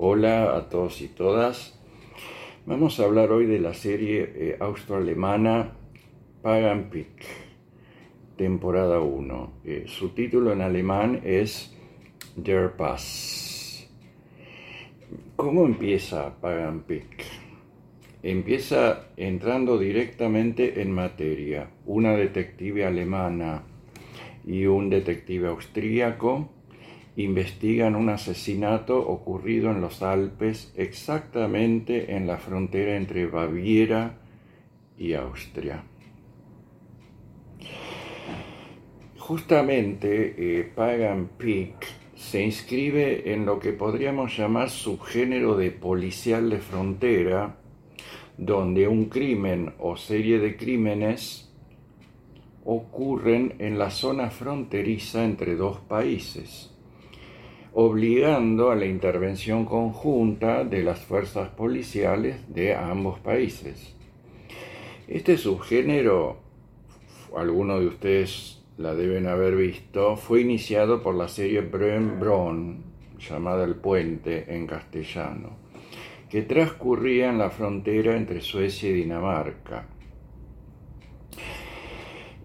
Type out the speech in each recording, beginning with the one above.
Hola a todos y todas. Vamos a hablar hoy de la serie eh, austroalemana Pagan Peak, temporada 1. Eh, su título en alemán es Der Pass. ¿Cómo empieza Pagan Peak? Empieza entrando directamente en materia. Una detective alemana y un detective austríaco investigan un asesinato ocurrido en los Alpes exactamente en la frontera entre Baviera y Austria. Justamente eh, Pagan Peak se inscribe en lo que podríamos llamar subgénero de policial de frontera, donde un crimen o serie de crímenes ocurren en la zona fronteriza entre dos países obligando a la intervención conjunta de las fuerzas policiales de ambos países. Este subgénero, algunos de ustedes la deben haber visto, fue iniciado por la serie Brön Bron, llamada El Puente en castellano, que transcurría en la frontera entre Suecia y Dinamarca.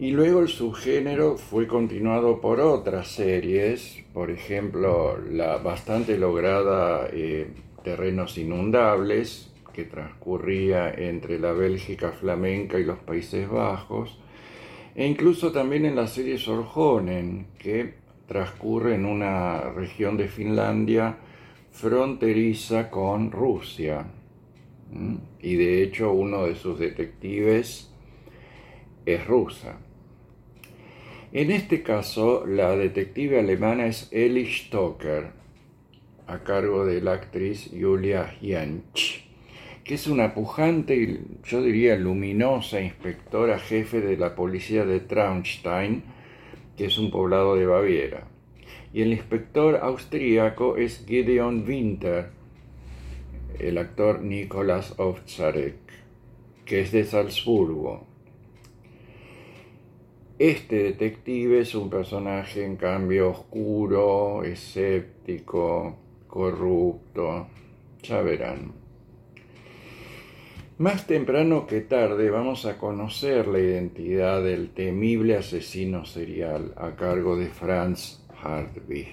Y luego el subgénero fue continuado por otras series, por ejemplo, la bastante lograda eh, Terrenos Inundables, que transcurría entre la Bélgica flamenca y los Países Bajos, e incluso también en la serie Sorjonen, que transcurre en una región de Finlandia fronteriza con Rusia. Y de hecho uno de sus detectives es rusa. En este caso, la detective alemana es Ellie Stoker, a cargo de la actriz Julia Jentsch, que es una pujante y yo diría luminosa inspectora jefe de la policía de Traunstein, que es un poblado de Baviera. Y el inspector austríaco es Gideon Winter, el actor Nicolas Ovtzarek, que es de Salzburgo. Este detective es un personaje en cambio oscuro, escéptico, corrupto, ya verán. Más temprano que tarde vamos a conocer la identidad del temible asesino serial a cargo de Franz Hartwig.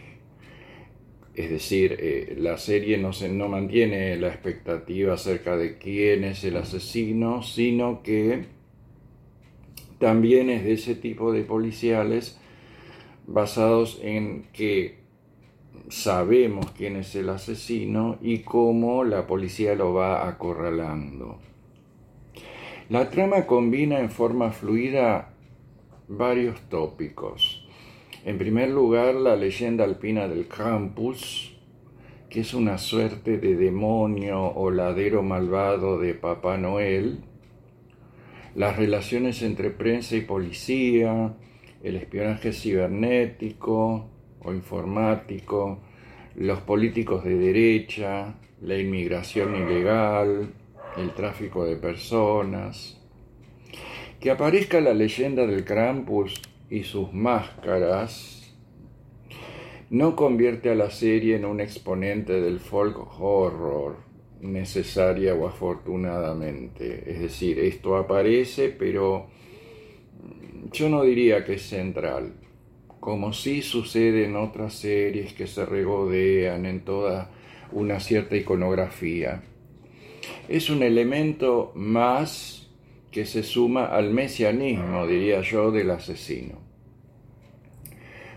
Es decir, eh, la serie no, se, no mantiene la expectativa acerca de quién es el asesino, sino que también es de ese tipo de policiales basados en que sabemos quién es el asesino y cómo la policía lo va acorralando. La trama combina en forma fluida varios tópicos. En primer lugar, la leyenda alpina del Krampus, que es una suerte de demonio o ladero malvado de Papá Noel, las relaciones entre prensa y policía, el espionaje cibernético o informático, los políticos de derecha, la inmigración ilegal, el tráfico de personas. Que aparezca la leyenda del Krampus y sus máscaras no convierte a la serie en un exponente del folk horror necesaria o afortunadamente. Es decir, esto aparece, pero yo no diría que es central, como sí sucede en otras series que se regodean en toda una cierta iconografía. Es un elemento más que se suma al mesianismo, diría yo, del asesino.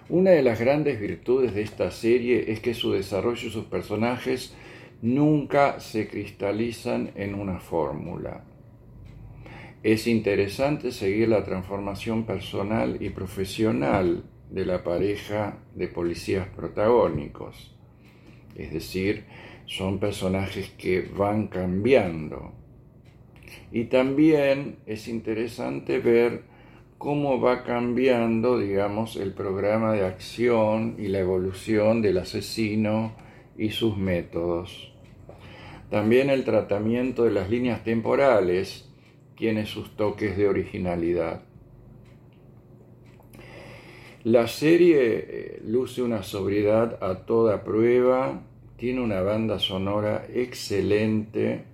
Una de las grandes virtudes de esta serie es que su desarrollo y sus personajes nunca se cristalizan en una fórmula. Es interesante seguir la transformación personal y profesional de la pareja de policías protagónicos. Es decir, son personajes que van cambiando. Y también es interesante ver cómo va cambiando, digamos, el programa de acción y la evolución del asesino y sus métodos. También el tratamiento de las líneas temporales tiene sus toques de originalidad. La serie eh, luce una sobriedad a toda prueba tiene una banda sonora excelente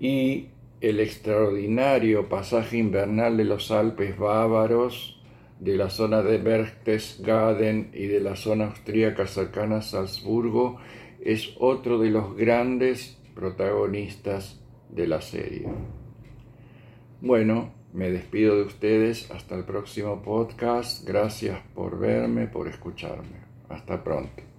y el extraordinario pasaje invernal de los Alpes bávaros, de la zona de Berchtesgaden y de la zona austríaca cercana a Salzburgo, es otro de los grandes protagonistas de la serie. Bueno, me despido de ustedes hasta el próximo podcast. Gracias por verme, por escucharme. Hasta pronto.